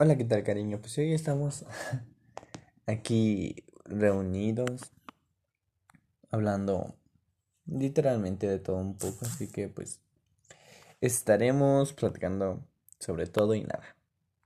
Hola, ¿qué tal, cariño? Pues hoy estamos aquí reunidos hablando literalmente de todo un poco, así que pues estaremos platicando sobre todo y nada.